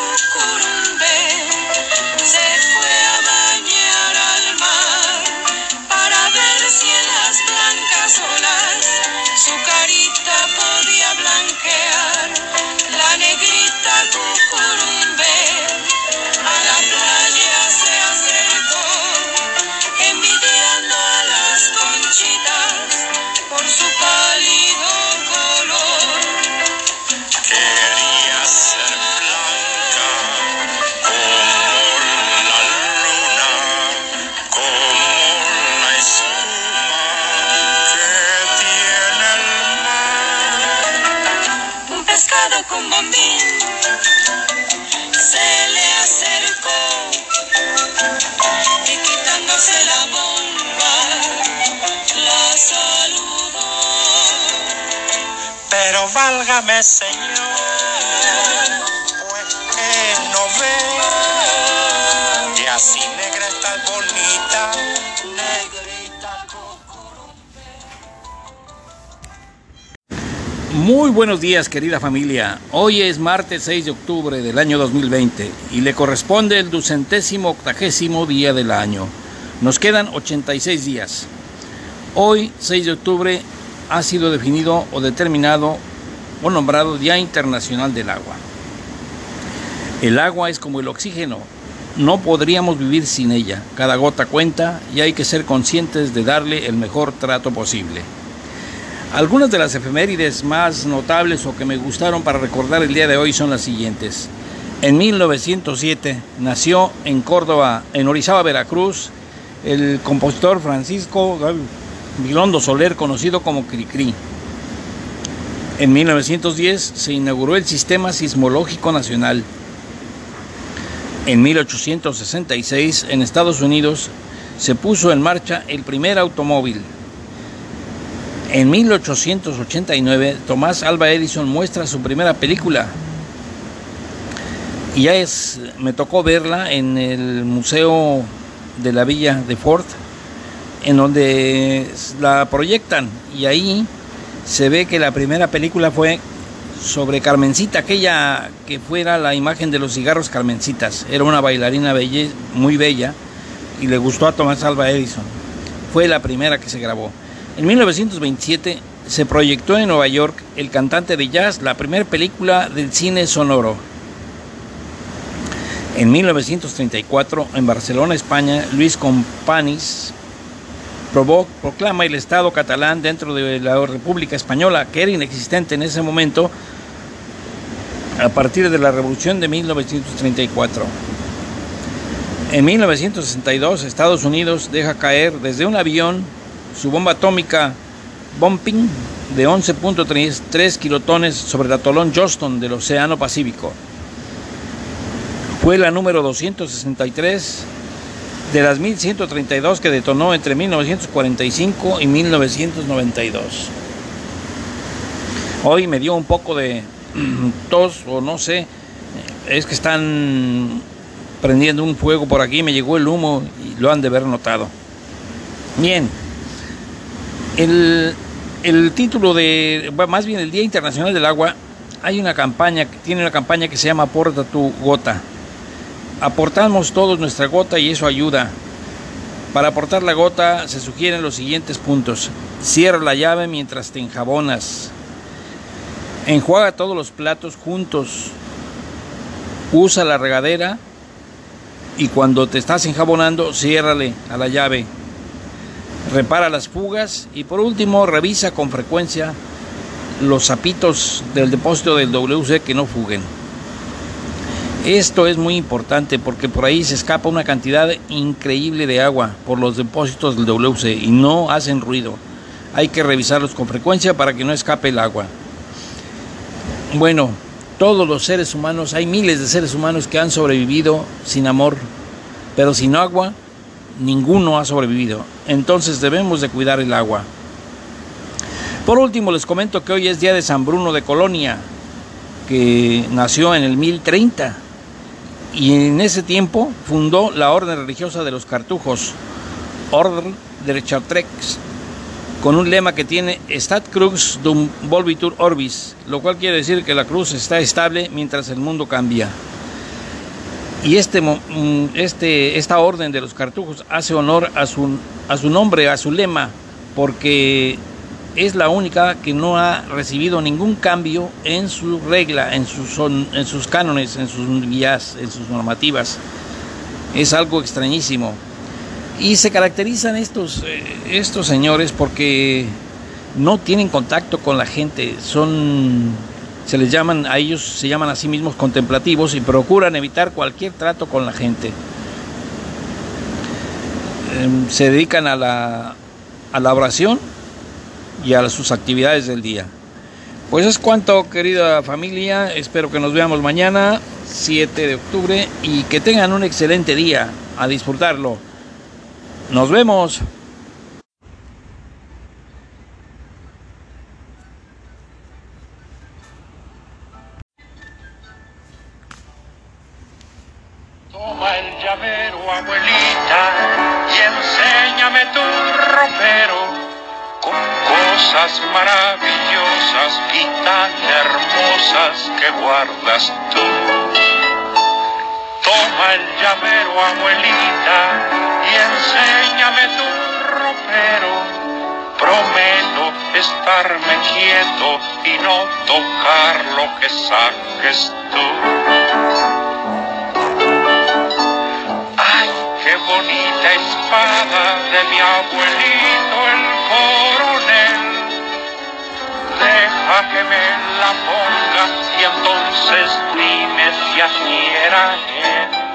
La negrita con bombín se le acercó y quitándose la bomba la saludó. Pero válgame Señor, pues que no ve. Que así negra está bonita, Muy buenos días querida familia. Hoy es martes 6 de octubre del año 2020 y le corresponde el ducentésimo octagésimo día del año. Nos quedan 86 días. Hoy 6 de octubre ha sido definido o determinado o nombrado Día Internacional del Agua. El agua es como el oxígeno. No podríamos vivir sin ella. Cada gota cuenta y hay que ser conscientes de darle el mejor trato posible. Algunas de las efemérides más notables o que me gustaron para recordar el día de hoy son las siguientes. En 1907 nació en Córdoba, en Orizaba, Veracruz, el compositor Francisco Milondo Soler, conocido como Cricri. En 1910 se inauguró el Sistema Sismológico Nacional. En 1866 en Estados Unidos se puso en marcha el primer automóvil. En 1889, Tomás Alba Edison muestra su primera película. Y ya es, me tocó verla en el Museo de la Villa de Ford, en donde la proyectan. Y ahí se ve que la primera película fue sobre Carmencita, aquella que fuera la imagen de los cigarros Carmencitas. Era una bailarina muy bella y le gustó a Tomás Alba Edison. Fue la primera que se grabó. En 1927 se proyectó en Nueva York El cantante de jazz, la primera película del cine sonoro. En 1934, en Barcelona, España, Luis Companys proclama el Estado catalán dentro de la República Española, que era inexistente en ese momento a partir de la Revolución de 1934. En 1962, Estados Unidos deja caer desde un avión su bomba atómica Bombing de 11.3 kilotones sobre el atolón Johnston del Océano Pacífico. Fue la número 263 de las 1132 que detonó entre 1945 y 1992. Hoy me dio un poco de tos o no sé, es que están prendiendo un fuego por aquí, me llegó el humo y lo han de haber notado. Bien, el, título de, más bien el Día Internacional del Agua, hay una campaña, tiene una campaña que se llama Aporta tu gota. Aportamos todos nuestra gota y eso ayuda. Para aportar la gota se sugieren los siguientes puntos. Cierra la llave mientras te enjabonas. Enjuaga todos los platos juntos. Usa la regadera y cuando te estás enjabonando, ciérrale a la llave. Repara las fugas y por último revisa con frecuencia los zapitos del depósito del WC que no fuguen. Esto es muy importante porque por ahí se escapa una cantidad increíble de agua por los depósitos del WC y no hacen ruido. Hay que revisarlos con frecuencia para que no escape el agua. Bueno, todos los seres humanos, hay miles de seres humanos que han sobrevivido sin amor, pero sin agua ninguno ha sobrevivido. Entonces debemos de cuidar el agua. Por último, les comento que hoy es día de San Bruno de Colonia, que nació en el 1030 y en ese tiempo fundó la orden religiosa de los cartujos, Orden de Chartrex. con un lema que tiene Stat Crux dum volvitur orbis, lo cual quiere decir que la cruz está estable mientras el mundo cambia. Y este, mm, este, esta orden de los cartujos hace honor a su, a su nombre, a su lema, porque es la única que no ha recibido ningún cambio en su regla, en sus, en sus cánones, en sus guías, en sus normativas. Es algo extrañísimo. Y se caracterizan estos, eh, estos señores porque no tienen contacto con la gente, son, se les llaman, a ellos se llaman a sí mismos contemplativos y procuran evitar cualquier trato con la gente. Em, se dedican a la, a la oración y a sus actividades del día. Pues es cuanto, querida familia. Espero que nos veamos mañana, 7 de octubre, y que tengan un excelente día. A disfrutarlo. Nos vemos. Toma el llavero, abuelita, y enséñame tu ropero con cosas maravillosas y tan hermosas que guardas tú. Toma el llavero, abuelita, y enséñame tu ropero. Prometo estarme quieto y no tocar lo que saques tú. Bonita espada de mi abuelito el coronel. Deja que me la ponga y entonces dime si así era